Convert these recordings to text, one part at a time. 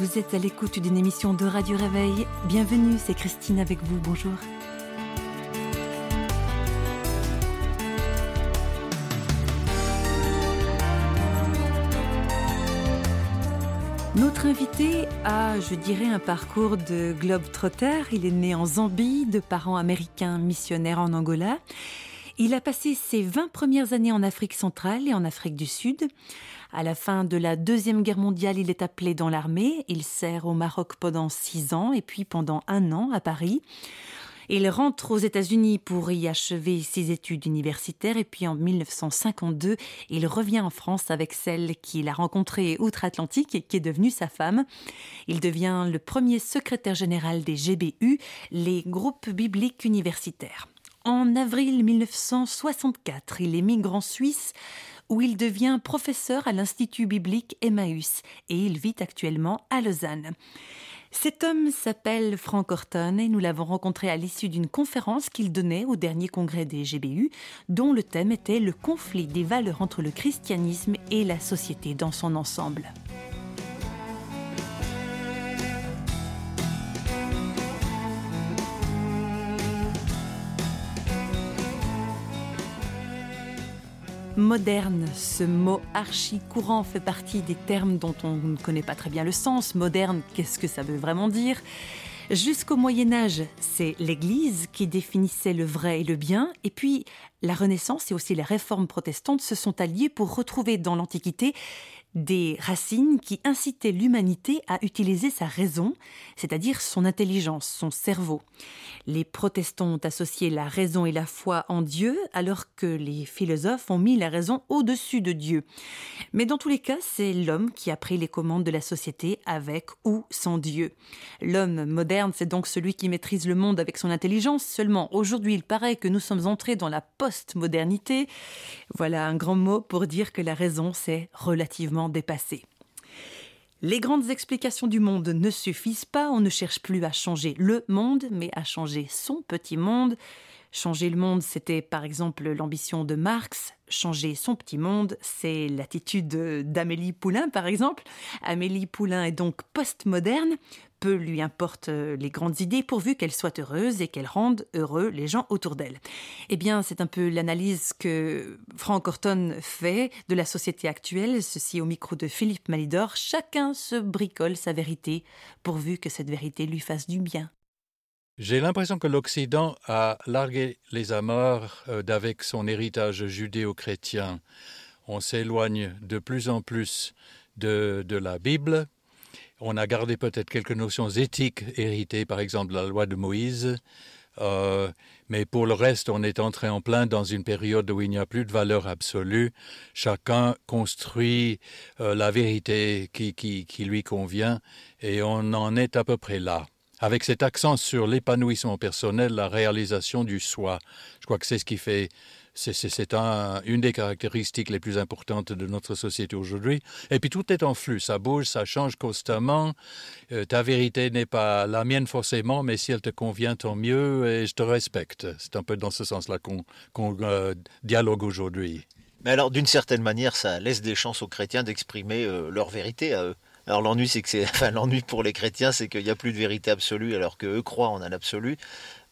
vous êtes à l'écoute d'une émission de Radio Réveil. Bienvenue, c'est Christine avec vous. Bonjour. Notre invité a, je dirais, un parcours de globe-trotter. Il est né en Zambie, de parents américains missionnaires en Angola. Il a passé ses 20 premières années en Afrique centrale et en Afrique du Sud. À la fin de la Deuxième Guerre mondiale, il est appelé dans l'armée. Il sert au Maroc pendant six ans et puis pendant un an à Paris. Il rentre aux États-Unis pour y achever ses études universitaires et puis en 1952, il revient en France avec celle qu'il a rencontrée outre-Atlantique et qui est devenue sa femme. Il devient le premier secrétaire général des GBU, les groupes bibliques universitaires. En avril 1964, il émigre en Suisse où il devient professeur à l'Institut biblique Emmaüs et il vit actuellement à Lausanne. Cet homme s'appelle Frank Horton et nous l'avons rencontré à l'issue d'une conférence qu'il donnait au dernier congrès des GBU, dont le thème était le conflit des valeurs entre le christianisme et la société dans son ensemble. Moderne, ce mot archi courant fait partie des termes dont on ne connaît pas très bien le sens. Moderne, qu'est-ce que ça veut vraiment dire? Jusqu'au Moyen Âge, c'est l'Église qui définissait le vrai et le bien, et puis la Renaissance et aussi les réformes protestantes se sont alliées pour retrouver dans l'Antiquité des racines qui incitaient l'humanité à utiliser sa raison, c'est-à-dire son intelligence, son cerveau. Les protestants ont associé la raison et la foi en Dieu, alors que les philosophes ont mis la raison au-dessus de Dieu. Mais dans tous les cas, c'est l'homme qui a pris les commandes de la société avec ou sans Dieu. L'homme moderne, c'est donc celui qui maîtrise le monde avec son intelligence. Seulement, aujourd'hui, il paraît que nous sommes entrés dans la post-modernité. Voilà un grand mot pour dire que la raison, c'est relativement dépassé. Les grandes explications du monde ne suffisent pas, on ne cherche plus à changer le monde, mais à changer son petit monde. Changer le monde, c'était par exemple l'ambition de Marx. Changer son petit monde, c'est l'attitude d'Amélie Poulain, par exemple. Amélie Poulain est donc postmoderne. Peu lui importe euh, les grandes idées pourvu qu'elles soient heureuses et qu'elles rendent heureux les gens autour d'elle. Eh bien, c'est un peu l'analyse que Frank Horton fait de la société actuelle, ceci au micro de Philippe Malidor. Chacun se bricole sa vérité pourvu que cette vérité lui fasse du bien. J'ai l'impression que l'Occident a largué les amarres euh, d'avec son héritage judéo-chrétien. On s'éloigne de plus en plus de, la Bible. On a gardé peut-être quelques notions éthiques héritées, par exemple la loi de Moïse. Euh, mais pour le reste, on est entré en plein dans une période où il n'y a plus de valeur absolue. Chacun construit euh, la vérité qui lui convient et on en est à peu près là avec cet accent sur l'épanouissement personnel, la réalisation du soi. Je crois que c'est ce qui fait c'est un, une des caractéristiques les plus importantes de notre société aujourd'hui. Et puis tout est en flux, ça bouge, ça change constamment. Euh, ta vérité n'est pas la mienne forcément, mais si elle te convient, tant mieux, et je te respecte. C'est un peu dans ce sens-là qu'on qu euh, dialogue aujourd'hui. Mais alors, d'une certaine manière, ça laisse des chances aux chrétiens d'exprimer euh, leur vérité à eux. Alors l'ennui, c'est que c'est, l'ennui pour les chrétiens, c'est qu'il n'y a plus de vérité absolue, alors que eux croient en un absolu.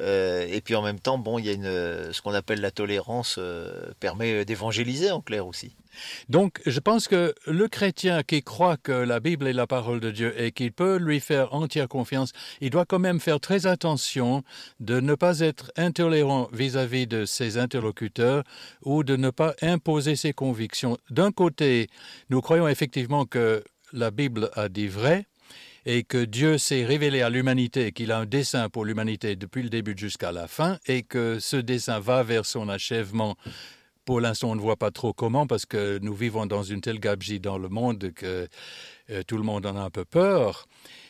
Euh, et puis en même temps, bon, il y a une, ce qu'on appelle la tolérance euh, permet d'évangéliser en clair aussi. Donc, je pense que le chrétien qui croit que la Bible est la parole de Dieu et qu'il peut lui faire entière confiance, il doit quand même faire très attention de ne pas être intolérant vis-à-vis -vis de ses interlocuteurs ou de ne pas imposer ses convictions. D'un côté, nous croyons effectivement que la Bible a dit vrai et que Dieu s'est révélé à l'humanité, qu'il a un dessein pour l'humanité depuis le début jusqu'à la fin, et que ce dessein va vers son achèvement. Pour l'instant, on ne voit pas trop comment, parce que nous vivons dans une telle gabegie dans le monde que euh, tout le monde en a un peu peur.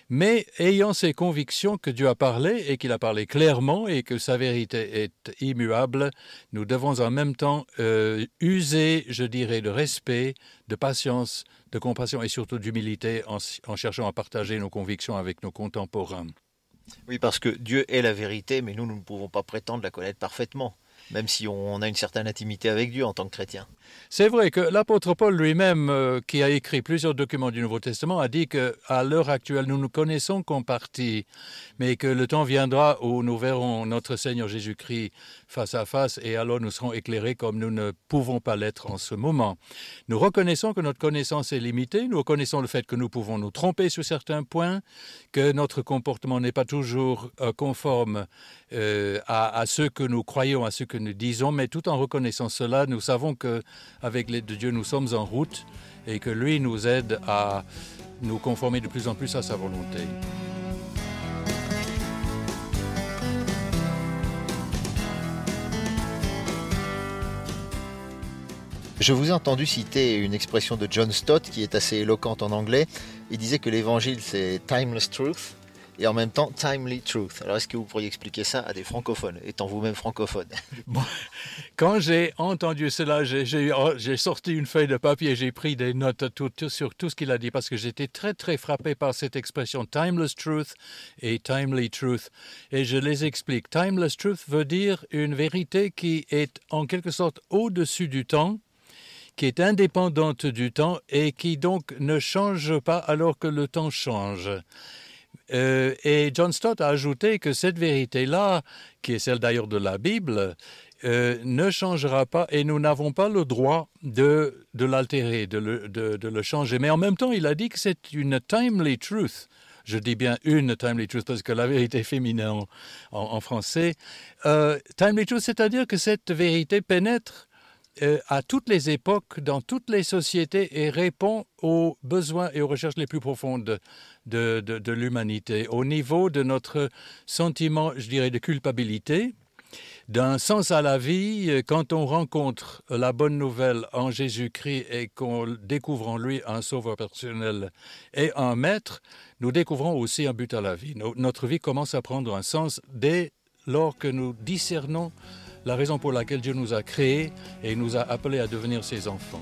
Mais ayant ces convictions que Dieu a parlé et qu'il a parlé clairement et que sa vérité est immuable, nous devons en même temps euh, user, je dirais, de respect, de patience, de compassion et surtout d'humilité en, en cherchant à partager nos convictions avec nos contemporains. Oui, parce que Dieu est la vérité, mais nous, nous ne pouvons pas prétendre la connaître parfaitement même si on a une certaine intimité avec Dieu en tant que chrétien. C'est vrai que l'apôtre Paul lui-même, euh, qui a écrit plusieurs documents du Nouveau Testament, a dit que à l'heure actuelle, nous ne connaissons qu'en partie, mais que le temps viendra où nous verrons notre Seigneur Jésus-Christ face à face et alors nous serons éclairés comme nous ne pouvons pas l'être en ce moment. Nous reconnaissons que notre connaissance est limitée, nous reconnaissons le fait que nous pouvons nous tromper sur certains points, que notre comportement n'est pas toujours euh, conforme euh, à ce que nous croyons, à ce que nous disons, mais tout en reconnaissant cela, nous savons que avec l'aide de Dieu, nous sommes en route et que lui nous aide à nous conformer de plus en plus à sa volonté. Je vous ai entendu citer une expression de John Stott qui est assez éloquente en anglais. Il disait que l'évangile c'est timeless truth et en même temps timely truth. Alors est-ce que vous pourriez expliquer ça à des francophones, étant vous-même francophone? Quand j'ai entendu cela, j'ai sorti une feuille de papier j'ai pris des notes sur tout ce qu'il a dit parce que j'étais très très frappé par cette expression timeless truth et timely truth. Et je les explique. Timeless truth veut dire une vérité qui est en quelque sorte au-dessus du temps qui est indépendante du temps et qui donc ne change pas alors que le temps change. Euh, et John Stott a ajouté que cette vérité-là, qui est celle d'ailleurs de la Bible, euh, ne changera pas et nous n'avons pas le droit de, l'altérer, de le, changer. Mais en même temps, il a dit que c'est une timely truth. Je dis bien une timely truth parce que la vérité féminine en français. Euh, timely truth, c'est-à-dire que cette vérité pénètre euh, à toutes les époques, dans toutes les sociétés et répond aux besoins et aux recherches les plus profondes de, l'humanité, au niveau de notre sentiment, je dirais, de culpabilité, d'un sens à la vie, euh, quand on rencontre la bonne nouvelle en Jésus-Christ et qu'on découvre en lui un sauveur personnel et un maître, nous découvrons aussi un but à la vie. Notre vie commence à prendre un sens dès lors que nous discernons la raison pour laquelle Dieu nous a créés et nous a appelés à devenir ses enfants.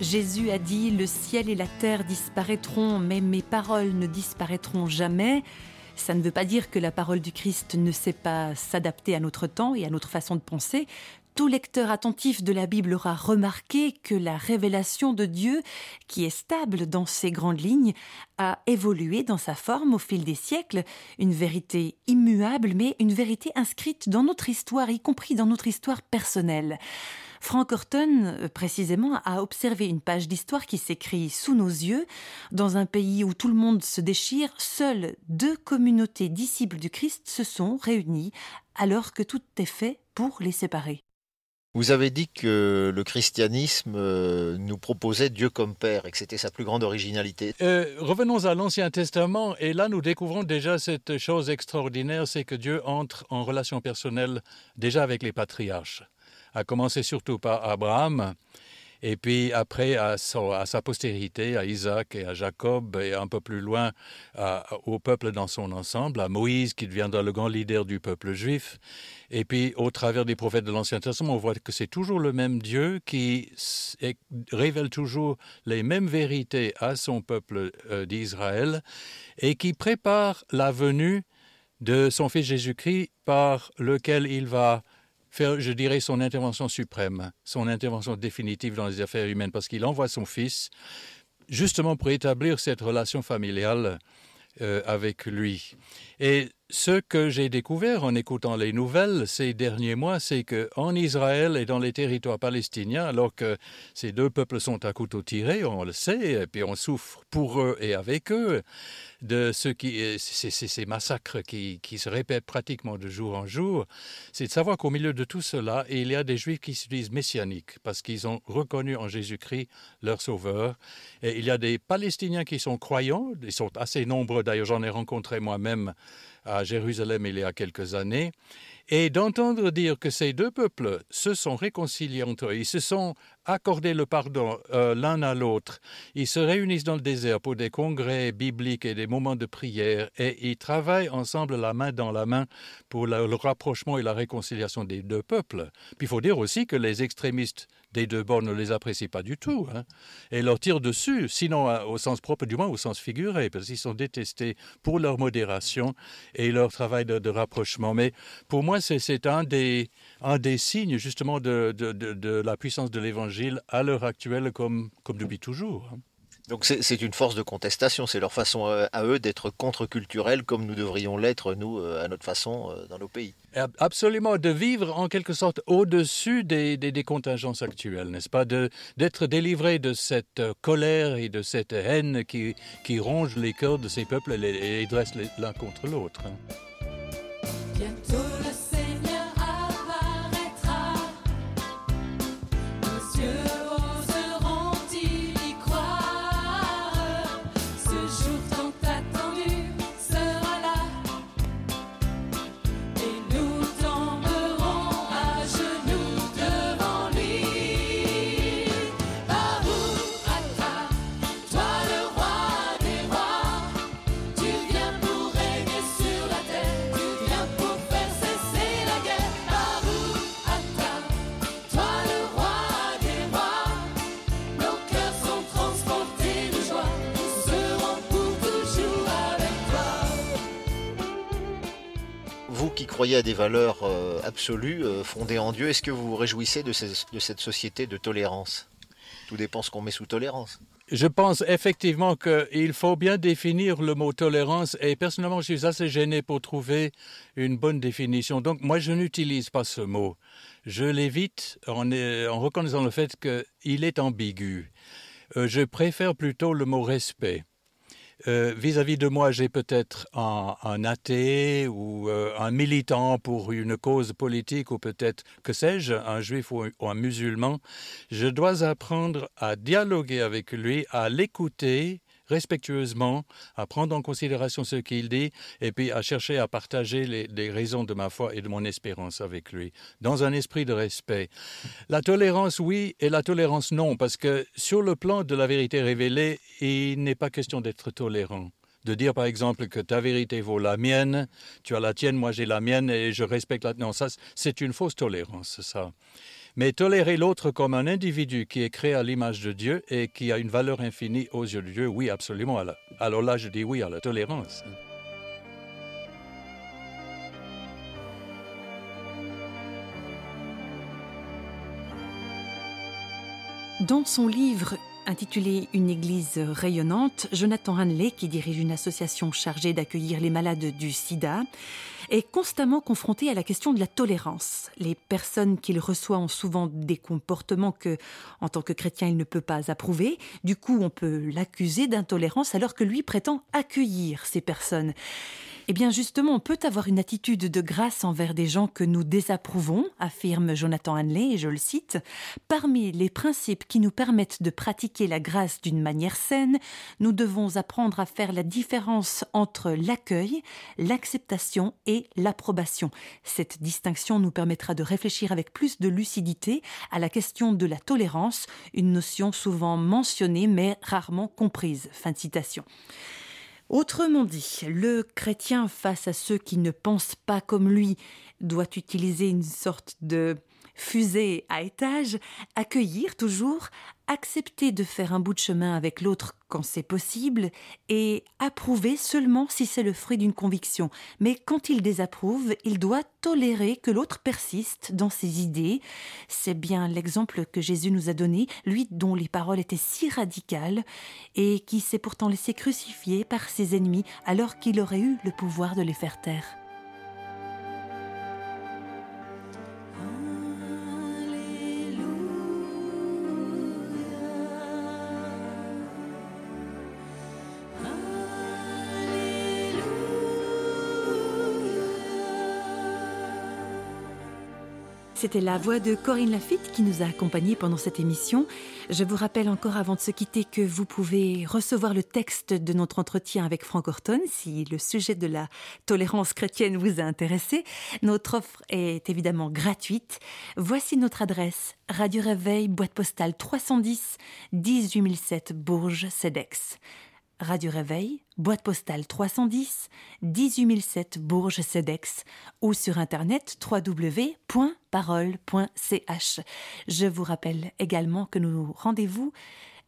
Jésus a dit le ciel et la terre disparaîtront, mais mes paroles ne disparaîtront jamais. Ça ne veut pas dire que la parole du Christ ne sait pas s'adapter à notre temps et à notre façon de penser. Tout lecteur attentif de la Bible aura remarqué que la révélation de Dieu, qui est stable dans ses grandes lignes, a évolué dans sa forme au fil des siècles, une vérité immuable, mais une vérité inscrite dans notre histoire, y compris dans notre histoire personnelle. Frank Horton, précisément, a observé une page d'histoire qui s'écrit sous nos yeux. Dans un pays où tout le monde se déchire, seules deux communautés disciples du Christ se sont réunies alors que tout est fait pour les séparer. Vous avez dit que le christianisme euh, nous proposait Dieu comme Père et que c'était sa plus grande originalité. Euh, revenons à l'Ancien Testament et là nous découvrons déjà cette chose extraordinaire, c'est que Dieu entre en relation personnelle déjà avec les patriarches, à commencer surtout par Abraham et puis après à, sa postérité, à Isaac et à Jacob, et un peu plus loin au peuple dans son ensemble, à Moïse qui deviendra le grand leader du peuple juif. Et puis au travers des prophètes de l'Ancien Testament, on voit que c'est toujours le même Dieu qui révèle toujours les mêmes vérités à son peuple euh, d'Israël et qui prépare la venue de son fils Jésus-Christ par lequel il va faire, je dirais, son intervention suprême, son intervention définitive dans les affaires humaines, parce qu'il envoie son fils justement pour établir cette relation familiale euh, avec lui. Et ce que j'ai découvert en écoutant les nouvelles ces derniers mois, c'est qu'en Israël et dans les territoires palestiniens, alors que ces deux peuples sont à couteau tiré, on le sait, et puis on souffre pour eux et avec eux, de ces, ces massacres qui, qui se répètent pratiquement de jour en jour, c'est de savoir qu'au milieu de tout cela, il y a des juifs qui se disent messianiques, parce qu'ils ont reconnu en Jésus-Christ leur sauveur. Et il y a des Palestiniens qui sont croyants, ils sont assez nombreux, d'ailleurs j'en ai rencontré moi-même à Jérusalem il y a quelques années. Et d'entendre dire que ces deux peuples se sont réconciliés entre eux, ils se sont accordés le pardon euh, l'un à l'autre, ils se réunissent dans le désert pour des congrès bibliques et des moments de prière, et ils travaillent ensemble la main dans la main pour le, rapprochement et la réconciliation des deux peuples. Puis il faut dire aussi que les extrémistes des deux bords ne les apprécient pas du tout, hein, et leur tirent dessus, sinon euh, au sens propre, du moins au sens figuré, parce qu'ils sont détestés pour leur modération et leur travail de, de rapprochement. Mais pour moi, c'est un des, un des signes justement de, de, de, de la puissance de l'Évangile à l'heure actuelle comme, comme depuis toujours. Hein. Donc c'est une force de contestation, c'est leur façon euh, à eux d'être contre-culturels comme nous devrions l'être, nous, euh, à notre façon, euh, dans nos pays. Absolument, de vivre en quelque sorte au-dessus des, des, des contingences actuelles, n'est-ce pas? D'être délivré de cette colère et de cette haine qui, qui ronge les cœurs de ces peuples et les, et les dresse l'un contre l'autre. Bientôt le Seigneur croyez à des valeurs euh, absolues, euh, fondées en Dieu, est-ce que vous vous réjouissez de, cette société de tolérance? Tout dépend ce qu'on met sous tolérance. Je pense effectivement qu'il faut bien définir le mot tolérance et personnellement je suis assez gêné pour trouver une bonne définition. Donc moi je n'utilise pas ce mot. Je l'évite en, en reconnaissant le fait qu'il est ambigu. Euh, je préfère plutôt le mot respect. Euh, vis-à-vis -vis de moi, j'ai peut-être un, athée ou euh, un militant pour une cause politique ou peut-être, que sais-je, un juif ou un musulman. Je dois apprendre à dialoguer avec lui, à l'écouter respectueusement, à prendre en considération ce qu'il dit et puis à chercher à partager les, raisons de ma foi et de mon espérance avec lui, dans un esprit de respect. La tolérance, oui, et la tolérance, non, parce que sur le plan de la vérité révélée, il n'est pas question d'être tolérant. De dire par exemple que ta vérité vaut la mienne, tu as la tienne, moi j'ai la mienne et je respecte la. Non, ça c'est une fausse tolérance, ça. Mais tolérer l'autre comme un individu qui est créé à l'image de Dieu et qui a une valeur infinie aux yeux de Dieu, oui, absolument. Alors là, je dis oui à la tolérance. Dans son livre intitulé Une église rayonnante, Jonathan Hanley, qui dirige une association chargée d'accueillir les malades du sida, est constamment confronté à la question de la tolérance. Les personnes qu'il reçoit ont souvent des comportements que, en tant que chrétien, il ne peut pas approuver. Du coup, on peut l'accuser d'intolérance alors que lui prétend accueillir ces personnes. Eh bien justement, on peut avoir une attitude de grâce envers des gens que nous désapprouvons, affirme Jonathan Hanley, et je le cite. Parmi les principes qui nous permettent de pratiquer la grâce d'une manière saine, nous devons apprendre à faire la différence entre l'accueil, l'acceptation l'approbation. Cette distinction nous permettra de réfléchir avec plus de lucidité à la question de la tolérance, une notion souvent mentionnée mais rarement comprise. Fin de citation. Autrement dit, le chrétien face à ceux qui ne pensent pas comme lui doit utiliser une sorte de fusée à étage, accueillir toujours, accepter de faire un bout de chemin avec l'autre quand c'est possible et approuver seulement si c'est le fruit d'une conviction. Mais quand il désapprouve, il doit tolérer que l'autre persiste dans ses idées. C'est bien l'exemple que Jésus nous a donné, lui dont les paroles étaient si radicales et qui s'est pourtant laissé crucifier par ses ennemis alors qu'il aurait eu le pouvoir de les faire taire. C'était la voix de Corinne Lafitte qui nous a accompagnés pendant cette émission. Je vous rappelle encore avant de se quitter que vous pouvez recevoir le texte de notre entretien avec Frank Horton si le sujet de la tolérance chrétienne vous a intéressé. Notre offre est évidemment gratuite. Voici notre adresse Radio Réveil, boîte postale 310 18007 Bourges, CEDEX. Radio Réveil, boîte postale 310 18007 Bourges Cedex ou sur internet www.parole.ch. Je vous rappelle également que nos rendez-vous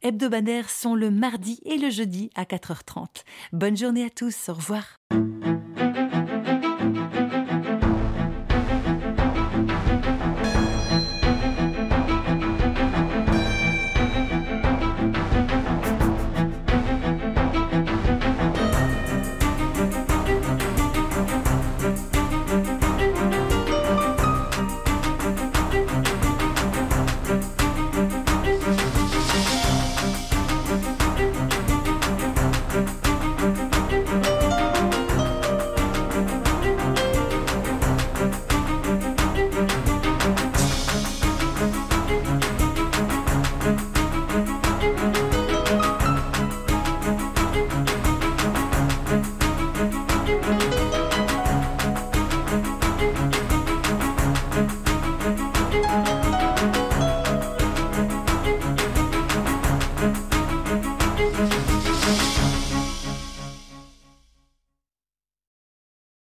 hebdomadaires sont le mardi et le jeudi à 4h30. Bonne journée à tous, au revoir.